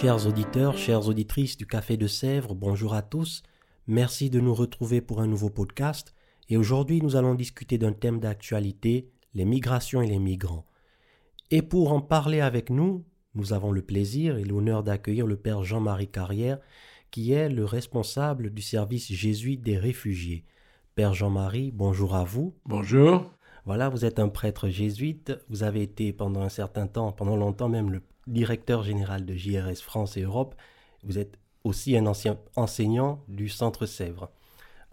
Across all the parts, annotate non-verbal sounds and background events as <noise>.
Chers auditeurs, chères auditrices du Café de Sèvres, bonjour à tous. Merci de nous retrouver pour un nouveau podcast. Et aujourd'hui, nous allons discuter d'un thème d'actualité, les migrations et les migrants. Et pour en parler avec nous, nous avons le plaisir et l'honneur d'accueillir le Père Jean-Marie Carrière, qui est le responsable du service jésuite des réfugiés. Père Jean-Marie, bonjour à vous. Bonjour. Voilà, vous êtes un prêtre jésuite. Vous avez été pendant un certain temps, pendant longtemps même, le directeur général de JRS France et Europe. Vous êtes aussi un ancien enseignant du Centre Sèvres.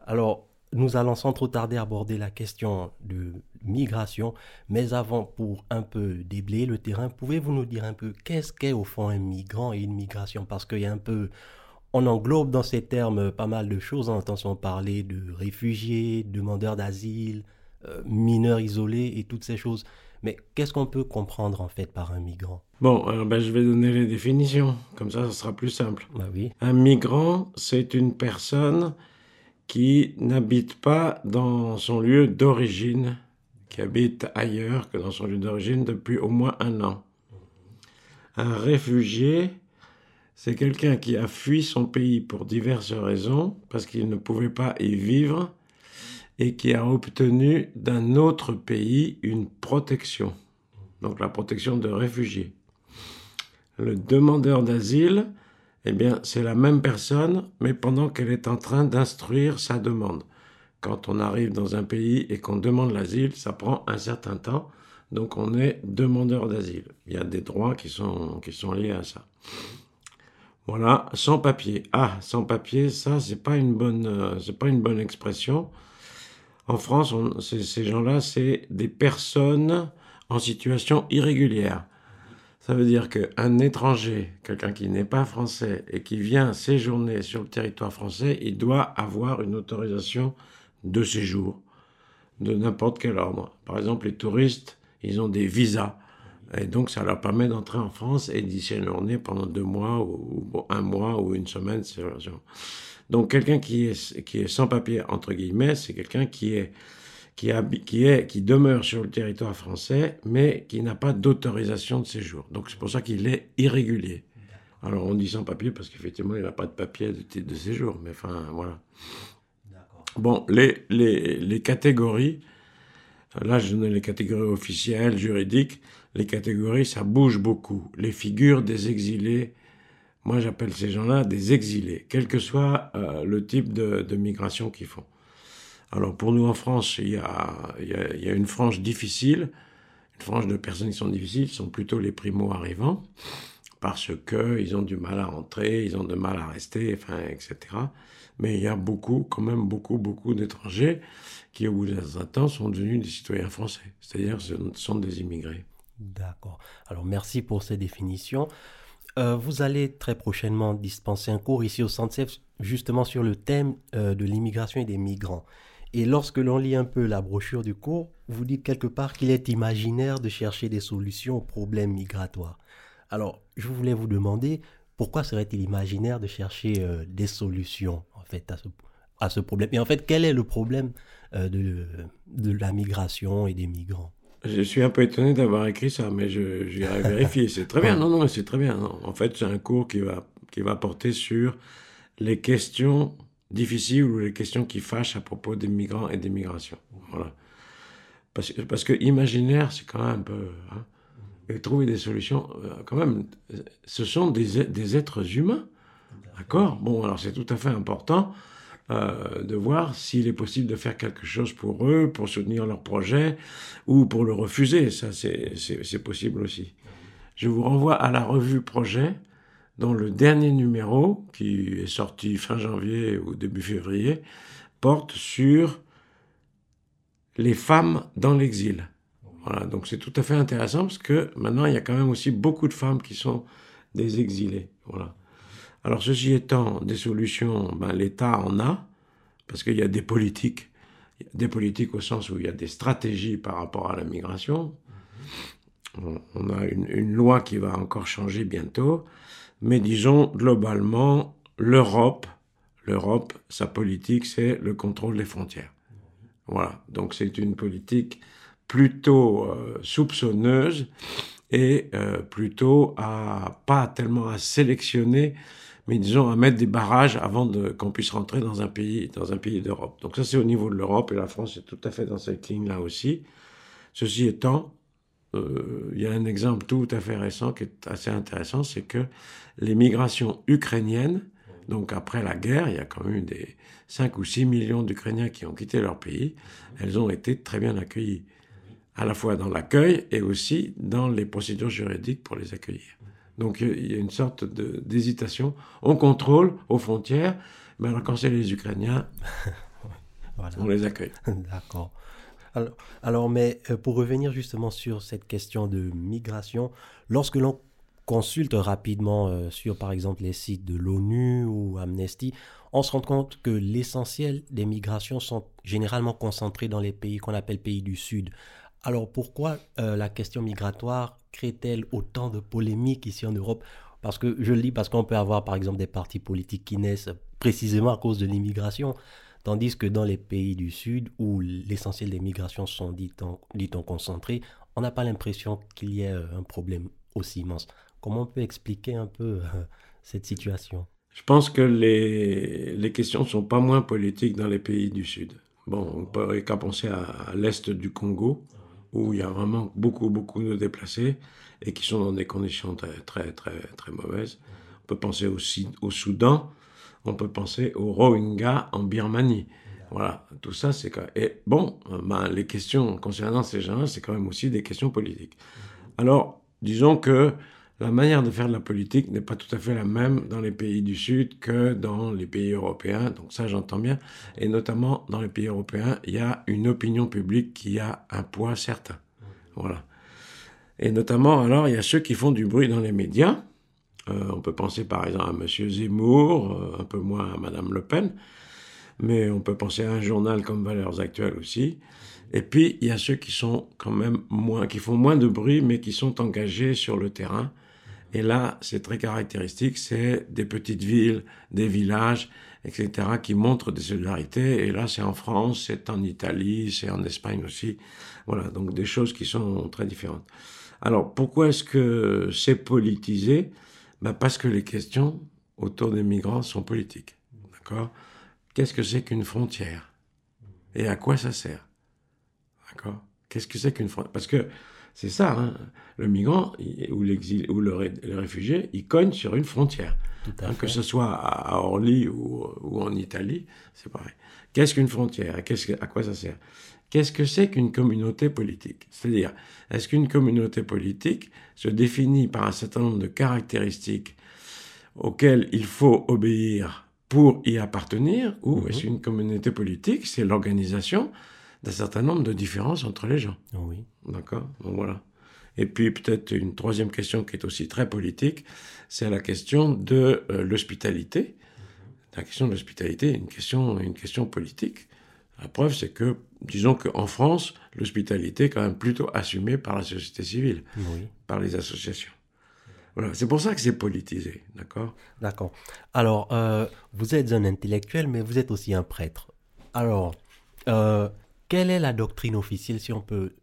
Alors, nous allons sans trop tarder aborder la question de migration, mais avant, pour un peu déblayer le terrain, pouvez-vous nous dire un peu qu'est-ce qu'est au fond un migrant et une migration? Parce qu'il y a un peu, on englobe dans ces termes pas mal de choses. On entend parler de réfugiés, demandeurs d'asile, euh, mineurs isolés et toutes ces choses. Mais qu'est-ce qu'on peut comprendre en fait par un migrant? Bon, alors ben, je vais donner les définitions, comme ça, ça sera plus simple. Bah oui. Un migrant, c'est une personne qui n'habite pas dans son lieu d'origine, qui habite ailleurs que dans son lieu d'origine depuis au moins un an. Un réfugié, c'est quelqu'un qui a fui son pays pour diverses raisons, parce qu'il ne pouvait pas y vivre, et qui a obtenu d'un autre pays une protection, donc la protection de réfugiés. Le demandeur d'asile, eh bien, c'est la même personne, mais pendant qu'elle est en train d'instruire sa demande. Quand on arrive dans un pays et qu'on demande l'asile, ça prend un certain temps, donc on est demandeur d'asile. Il y a des droits qui sont, qui sont liés à ça. Voilà, sans papier. Ah, sans papier, ça, c'est pas euh, pas une bonne expression. En France, ces gens-là, c'est des personnes en situation irrégulière. Ça veut dire qu'un étranger, quelqu'un qui n'est pas français et qui vient séjourner sur le territoire français, il doit avoir une autorisation de séjour de n'importe quel ordre. Par exemple, les touristes, ils ont des visas. Et donc, ça leur permet d'entrer en France et d'y séjourner pendant deux mois ou, un mois ou une semaine. Donc quelqu'un qui est, qui est sans papier, entre guillemets, c'est quelqu'un qui est, qui, qui, est, qui demeure sur le territoire français, mais qui n'a pas d'autorisation de séjour. Donc c'est pour ça qu'il est irrégulier. Alors on dit sans papier parce qu'effectivement il n'a pas de papier de, de séjour, mais enfin voilà. Bon, les, les, les catégories, là je donne les catégories officielles, juridiques, les catégories ça bouge beaucoup. Les figures des exilés, moi, j'appelle ces gens-là des exilés, quel que soit euh, le type de, migration qu'ils font. Alors, pour nous en France, il y a, une frange difficile, une frange de personnes qui sont difficiles, sont plutôt les primo-arrivants, parce qu'ils ont du mal à rentrer, ils ont du mal à rester, enfin, etc. Mais il y a beaucoup, quand même beaucoup, beaucoup d'étrangers qui, au bout d'un temps, sont devenus des citoyens français, c'est-à-dire ce sont des immigrés. D'accord. Alors, merci pour ces définitions. Euh, vous allez très prochainement dispenser un cours ici au Centre justement sur le thème euh, de l'immigration et des migrants. Et lorsque l'on lit un peu la brochure du cours, vous dites quelque part qu'il est imaginaire de chercher des solutions aux problèmes migratoires. Alors, je voulais vous demander, pourquoi serait-il imaginaire de chercher euh, des solutions en fait à ce, problème? Et en fait, quel est le problème de la migration et des migrants? Je suis un peu étonné d'avoir écrit ça, mais j'irai vérifier. C'est très bien, non, non, c'est très bien. En fait, c'est un cours qui va, qui va porter sur les questions difficiles ou les questions qui fâchent à propos des migrants et des migrations. Voilà. Parce, parce que imaginaire, c'est quand même un peu... Hein, et trouver des solutions, euh, quand même, ce sont des, des êtres humains. D'accord? Bon, alors c'est tout à fait important euh, de voir s'il est possible de faire quelque chose pour eux, pour soutenir leur projet, ou pour le refuser. Ça, c'est possible aussi. Je vous renvoie à la revue Projet, dont le dernier numéro, qui est sorti fin janvier ou début février, porte sur les femmes dans l'exil. Voilà, donc c'est tout à fait intéressant parce que maintenant, il y a quand même aussi beaucoup de femmes qui sont des exilés. Voilà. Alors, ceci étant, des solutions, ben, l'État en a, parce qu'il y a des politiques, des politiques au sens où il y a des stratégies par rapport à la migration. On, a une, loi qui va encore changer bientôt, mais disons, globalement, l'Europe, l'Europe, sa politique, c'est le contrôle des frontières. Voilà, donc c'est une politique plutôt euh, soupçonneuse et euh, plutôt pas tellement à sélectionner, mais disons à mettre des barrages avant qu'on puisse rentrer dans un pays pays d'Europe. Donc ça c'est au niveau de l'Europe et la France est tout à fait dans cette ligne là aussi. Ceci étant, euh, il y a un exemple tout à fait récent qui est assez intéressant, c'est que les migrations ukrainiennes, donc après la guerre, il y a quand même des 5 ou 6 millions d'Ukrainiens qui ont quitté leur pays, elles ont été très bien accueillies à la fois dans l'accueil et aussi dans les procédures juridiques pour les accueillir. Donc il y a une sorte d'hésitation. On contrôle aux frontières, mais alors quand c'est les Ukrainiens, <laughs> on les accueille. <laughs> D'accord. Alors, alors, mais euh, pour revenir justement sur cette question de migration, lorsque l'on consulte rapidement euh, sur par exemple les sites de l'ONU ou Amnesty, on se rend compte que l'essentiel des migrations sont généralement concentrées dans les pays qu'on appelle pays du Sud, alors pourquoi euh, la question migratoire crée-t-elle autant de polémiques ici en Europe? Parce que je le dis parce qu'on peut avoir par exemple des partis politiques qui naissent précisément à cause de l'immigration, tandis que dans les pays du Sud, où l'essentiel des migrations sont dit-on concentrées, on n'a pas l'impression qu'il y ait euh, un problème aussi immense. Comment on peut expliquer un peu euh, <laughs> cette situation? Je pense que les, les questions ne sont pas moins politiques dans les pays du Sud. Bon, on peut qu'à penser à l'est du Congo, où il y a vraiment beaucoup, beaucoup de déplacés et qui sont dans des conditions très, très, très, très mauvaises. On peut penser aussi au Soudan, on peut penser aux Rohingyas en Birmanie. Voilà, tout ça, c'est quand Et bon, ben, les questions concernant ces gens-là, c'est quand même aussi des questions politiques. Alors, disons que la manière de faire de la politique n'est pas tout à fait la même dans les pays du Sud que dans les pays européens. Donc ça, j'entends bien. Et notamment dans les pays européens, il y a une opinion publique qui a un poids certain. Voilà. Et notamment, alors, il y a ceux qui font du bruit dans les médias. Euh, on peut penser par exemple à M. Zemmour, euh, un peu moins à Mme Le Pen, mais on peut penser à un journal comme Valeurs Actuelles aussi. Et puis, il y a ceux qui sont quand même moins, qui font moins de bruit, mais qui sont engagés sur le terrain et là, c'est très caractéristique, c'est des petites villes, des villages, etc., qui montrent des solidarités. Et là, c'est en France, c'est en Italie, c'est en Espagne aussi. Voilà, donc des choses qui sont très différentes. Alors, pourquoi est-ce que c'est politisé? Ben Parce que les questions autour des migrants sont politiques. D'accord? Qu'est-ce que c'est qu'une frontière? Et à quoi ça sert? D'accord? Qu'est-ce que c'est qu'une frontière Parce que c'est ça, hein. le migrant ou, l'exil, ou le, réfugié, il cogne sur une frontière. Hein, que ce soit à Orly ou, en Italie, c'est pareil. Qu'est-ce qu'une frontière qu'est-ce À quoi ça sert? Qu'est-ce que c'est qu'une communauté politique? C'est-à-dire, est-ce qu'une communauté politique se définit par un certain nombre de caractéristiques auxquelles il faut obéir pour y appartenir, ou mhm. est-ce qu'une communauté politique, c'est l'organisation d'un certain nombre de différences entre les gens. Oui. D'accord? Bon, voilà. Et puis peut-être une troisième question qui est aussi très politique, c'est la question de euh, l'hospitalité. La question de l'hospitalité est une question, une question politique. La preuve, c'est que, disons qu'en France, l'hospitalité est quand même plutôt assumée par la société civile, par les associations. Voilà, c'est pour ça que c'est politisé, d'accord? D'accord. Alors, euh, vous êtes un intellectuel, mais vous êtes aussi un prêtre. Alors, euh, quelle est la doctrine officielle, si on peut,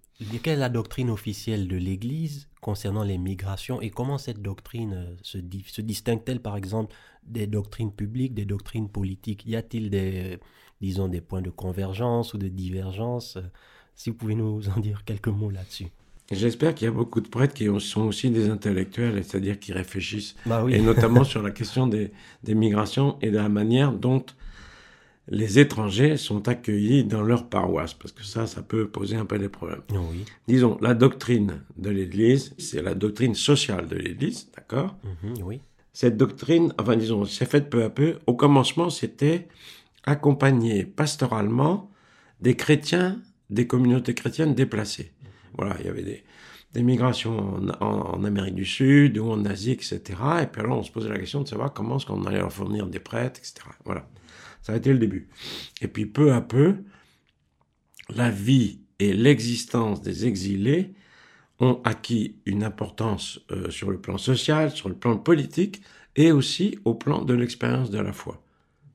quelle est la doctrine officielle de l'Église concernant les migrations et comment cette doctrine euh, se, se distingue-t-elle, par exemple, des doctrines publiques, des doctrines politiques? Y a-t-il des, disons, des points de convergence ou de divergence? Si vous pouvez nous en dire quelques mots là-dessus. J'espère qu'il y a beaucoup de prêtres qui sont aussi des intellectuels, c'est-à-dire qui réfléchissent, bah et notamment <laughs> sur la question des, des, migrations et de la manière dont les étrangers sont accueillis dans leur paroisse, parce que ça, ça peut poser un peu des problèmes. Oui. Disons, la doctrine de l'Église, c'est la doctrine sociale de l'Église, d'accord? Mhm, Oui. Cette doctrine, enfin disons, s'est faite peu à peu. Au commencement, c'était accompagner pastoralement des chrétiens, des communautés chrétiennes déplacées. Voilà, il y avait des, des migrations en, en, Amérique du Sud ou en Asie, etc. Et puis alors on se posait la question de savoir comment est-ce qu'on allait leur fournir des prêtres, etc. Voilà, ça a été le début. Et puis peu à peu, la vie et l'existence des exilés ont acquis une importance euh, sur le plan social, sur le plan politique et aussi au plan de l'expérience de la foi.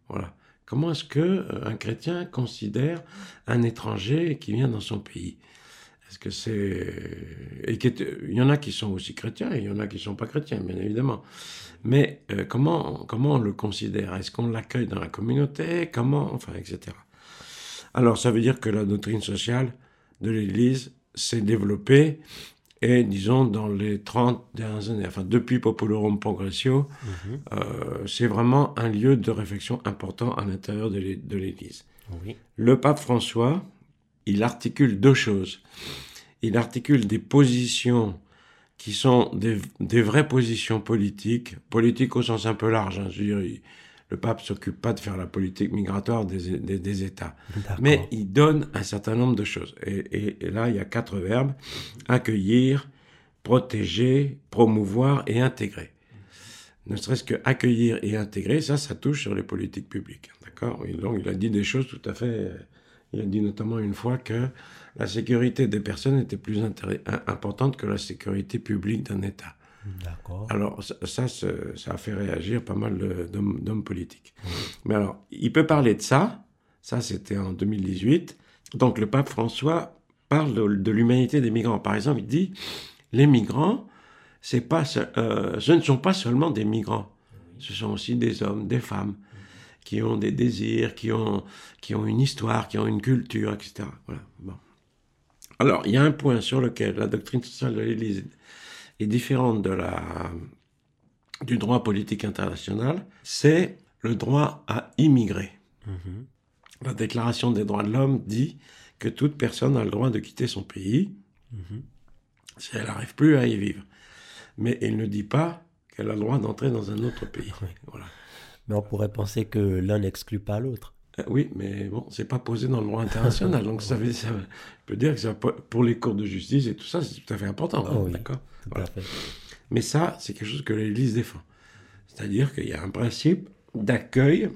Voilà. Comment est-ce que euh, un chrétien considère un étranger qui vient dans son pays? Est-ce que c'est et il y en a qui sont aussi chrétiens et il y en a qui sont pas chrétiens, bien évidemment. Mais euh, comment comment on le considère? Est-ce qu'on l'accueille dans la communauté? Comment enfin etc. Alors ça veut dire que la doctrine sociale de l'Église s'est développée et disons dans les 30 dernières années, enfin depuis Populorum Progressio, mhm. euh, c'est vraiment un lieu de réflexion important à l'intérieur de l'Église. Le pape François, il articule deux choses. Il articule des positions qui sont des, vraies positions politiques, politiques au sens un peu large. Hein, je veux dire, le pape s'occupe pas de faire la politique migratoire des, des, États. Mais il donne un certain nombre de choses. Et, là, il y a quatre verbes. Accueillir, protéger, promouvoir et intégrer. Ne serait-ce que accueillir et intégrer, ça, ça touche sur les politiques publiques. D'accord? Donc, il a dit des choses tout à fait... Il a dit notamment une fois que la sécurité des personnes était plus importante que la sécurité publique d'un État. Alors ça, ça, a fait réagir pas mal d'hommes politiques. Mais alors, il peut parler de ça, ça c'était en 2018. Donc le pape François parle de, l'humanité des migrants. Par exemple, il dit, les migrants, c'est pas, euh, ce ne sont pas seulement des migrants, ce sont aussi des hommes, des femmes, qui ont des désirs, qui ont, qui ont une histoire, qui ont une culture, etc. Voilà. Bon. Alors, il y a un point sur lequel la doctrine sociale de l'Église est différente de la, du droit politique international, c'est le droit à immigrer. Mhm. La Déclaration des droits de l'homme dit que toute personne a le droit de quitter son pays mhm. si elle n'arrive plus à y vivre. Mais il ne dit pas qu'elle a le droit d'entrer dans un autre pays. <laughs> Voilà. Mais on pourrait penser que l'un n'exclut pas l'autre. Euh, oui, mais bon, c'est pas posé dans le droit international, donc ça veut, ça peut dire que ça, pour les cours de justice et tout ça, c'est tout à fait important. Oh d'accord. Mais ça, c'est quelque chose que l'Église défend. C'est-à-dire qu'il y a un principe d'accueil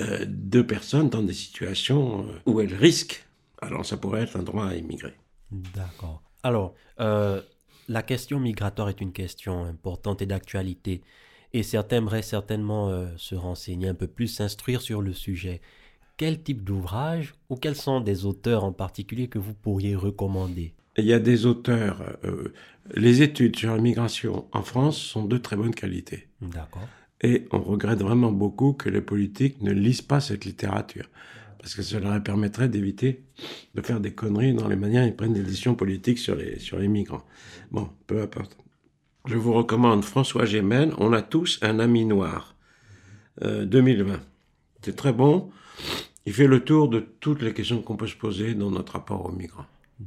euh, de personnes dans des situations euh, où elles risquent. Alors ça pourrait être un droit à immigrer. D'accord. Alors, la question migratoire est une question importante et d'actualité. Et certains aimeraient certainement se renseigner un peu plus, s'instruire sur le sujet quel type d'ouvrage ou quels sont des auteurs en particulier que vous pourriez recommander? Il y a des auteurs. Euh, les études sur l'immigration en France sont de très bonne qualité. D'accord. Et on regrette vraiment beaucoup que les politiques ne lisent pas cette littérature. Parce que cela leur permettrait d'éviter de faire des conneries dans les manières ils prennent des décisions politiques sur les, sur les migrants. Bon, peu importe. Je vous recommande François Gémen, On a tous un ami noir, 2020. Euh, C'est très bon. Il fait le tour de toutes les questions qu'on peut se poser dans notre rapport aux migrants.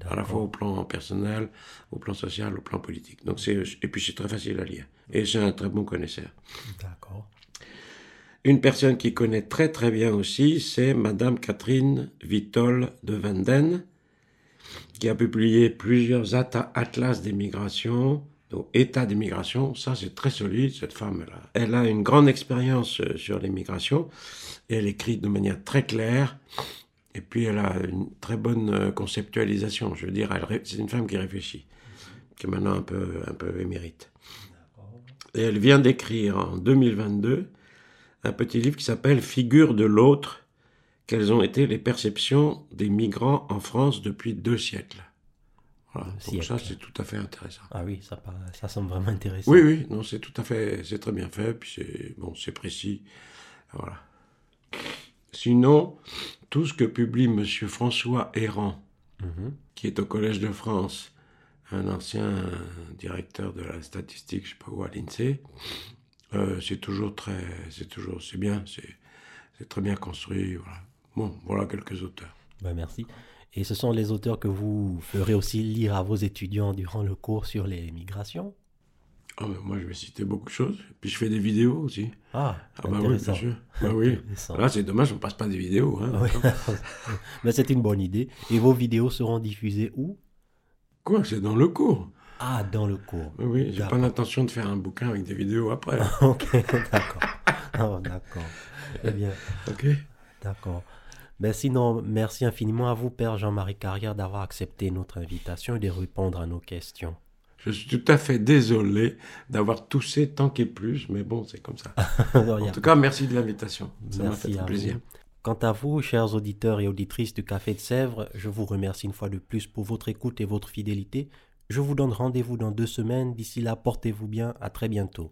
À la fois au plan personnel, au plan social, au plan politique. Donc c'est, et puis c'est très facile à lire. Et c'est un très bon connaisseur. D'accord. Une personne qui connaît très très bien aussi, c'est Madame Catherine Vitol de Vanden, qui a publié plusieurs atlas des migrations, donc état des migrations. Ça, c'est très solide, cette femme-là. Elle a une grande expérience euh, sur les migrations et elle écrit de manière très claire. Et puis elle a une très bonne euh, conceptualisation. Je veux dire, c'est une femme qui réfléchit, qui est maintenant un peu, un peu émérite. Et elle vient d'écrire en 2022 un petit livre qui s'appelle Figure de l'autre, quelles ont été les perceptions des migrants en France depuis deux siècles. Voilà. Donc ça, c'est tout à fait intéressant. Ah oui, ça, ça semble vraiment intéressant. Oui, oui, non, c'est tout à fait, c'est très bien fait, puis c'est bon, c'est précis. Voilà. Sinon, tout ce que publie M. François Errand, mhm. qui est au Collège de France, un ancien directeur de la statistique, je sais pas où, à l'INSEE, euh, c'est toujours très, c'est toujours, c'est bien, c'est, très bien construit, voilà. Bon, voilà quelques auteurs. Ben merci. Et ce sont les auteurs que vous ferez aussi lire à vos étudiants durant le cours sur les migrations ah, moi, je vais citer beaucoup de choses. Puis je fais des vidéos aussi. Ah, ah bah oui, bien sûr. Bah oui. Là, c'est dommage, on passe pas des vidéos. Hein, <laughs> Mais c'est une bonne idée. Et vos vidéos seront diffusées où? Quoi C'est dans le cours Ah, dans le cours. Oui, oui, j'ai pas l'intention de faire un bouquin avec des vidéos après. <laughs> ok, d'accord. Oh, d'accord. Eh bien, <laughs> ok d'accord. Ben sinon, merci infiniment à vous, Père Jean-Marie Carrière, d'avoir accepté notre invitation et de répondre à nos questions. Je suis tout à fait désolé d'avoir toussé tant qu'il plus, mais bon, c'est comme ça. <laughs> En tout cas, merci de l'invitation. Ça m'a Merci fait plaisir. vous. Quant à vous, chers auditeurs et auditrices du Café de Sèvres, je vous remercie une fois de plus pour votre écoute et votre fidélité. Je vous donne rendez-vous dans deux semaines. D'ici là, portez-vous bien. À très bientôt.